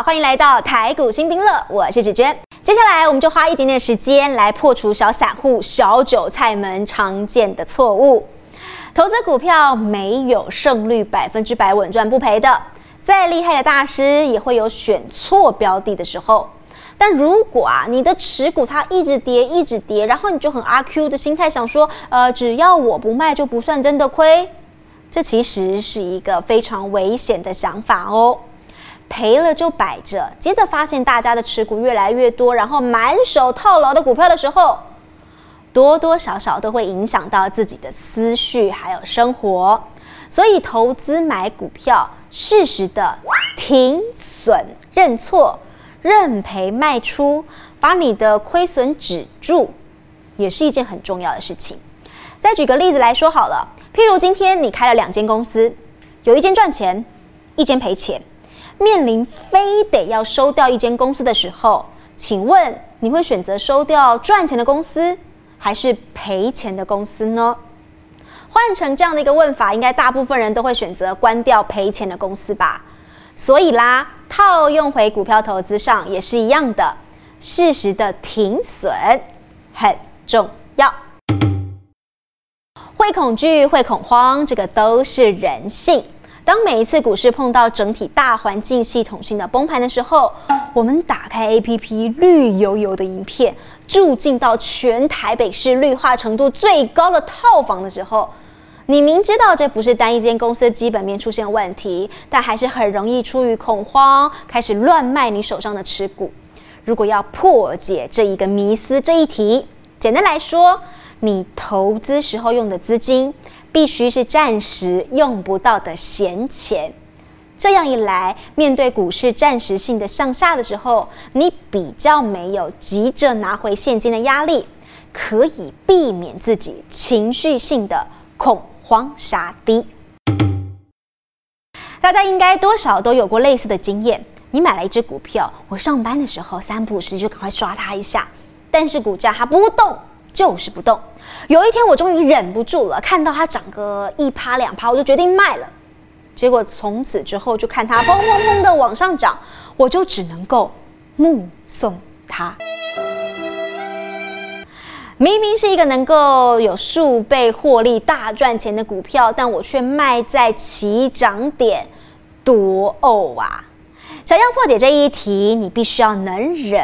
好，欢迎来到台股新兵乐，我是芷娟。接下来我们就花一点点时间来破除小散户、小韭菜们常见的错误。投资股票没有胜率百分之百稳赚不赔的，再厉害的大师也会有选错标的的时候。但如果啊，你的持股它一直跌，一直跌，然后你就很阿 Q 的心态想说，呃，只要我不卖就不算真的亏，这其实是一个非常危险的想法哦。赔了就摆着，接着发现大家的持股越来越多，然后满手套牢的股票的时候，多多少少都会影响到自己的思绪还有生活。所以投资买股票，适时的停损认错。认赔卖出，把你的亏损止住，也是一件很重要的事情。再举个例子来说好了，譬如今天你开了两间公司，有一间赚钱，一间赔钱，面临非得要收掉一间公司的时候，请问你会选择收掉赚钱的公司，还是赔钱的公司呢？换成这样的一个问法，应该大部分人都会选择关掉赔钱的公司吧。所以啦，套用回股票投资上也是一样的，适时的停损很重要。会恐惧，会恐慌，这个都是人性。当每一次股市碰到整体大环境系统性的崩盘的时候，我们打开 APP 绿油油的影片，住进到全台北市绿化程度最高的套房的时候。你明知道这不是单一间公司基本面出现问题，但还是很容易出于恐慌开始乱卖你手上的持股。如果要破解这一个迷思这一题，简单来说，你投资时候用的资金必须是暂时用不到的闲钱。这样一来，面对股市暂时性的向下的时候，你比较没有急着拿回现金的压力，可以避免自己情绪性的恐。慌杀低，大家应该多少都有过类似的经验。你买了一只股票，我上班的时候三不时就赶快刷它一下，但是股价它不动，就是不动。有一天我终于忍不住了，看到它涨个一趴两趴，我就决定卖了。结果从此之后就看它砰砰砰的往上涨，我就只能够目送它。明明是一个能够有数倍获利、大赚钱的股票，但我却卖在起涨点，多呕啊！想要破解这一题，你必须要能忍。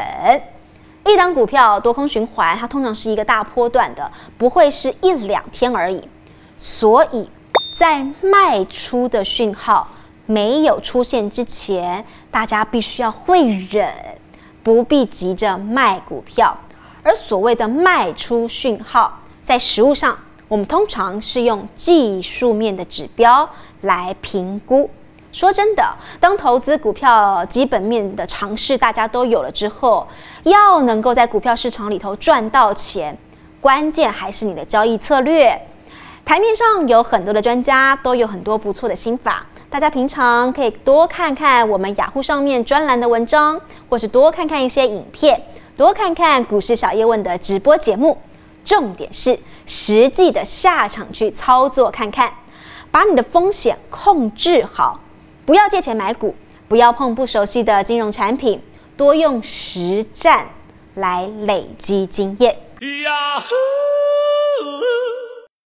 一档股票多空循环，它通常是一个大波段的，不会是一两天而已。所以在卖出的讯号没有出现之前，大家必须要会忍，不必急着卖股票。而所谓的卖出讯号，在实物上，我们通常是用技术面的指标来评估。说真的，当投资股票基本面的尝试大家都有了之后，要能够在股票市场里头赚到钱，关键还是你的交易策略。台面上有很多的专家，都有很多不错的心法，大家平常可以多看看我们雅虎上面专栏的文章，或是多看看一些影片。多看看股市小叶问的直播节目，重点是实际的下场去操作看看，把你的风险控制好，不要借钱买股，不要碰不熟悉的金融产品，多用实战来累积经验。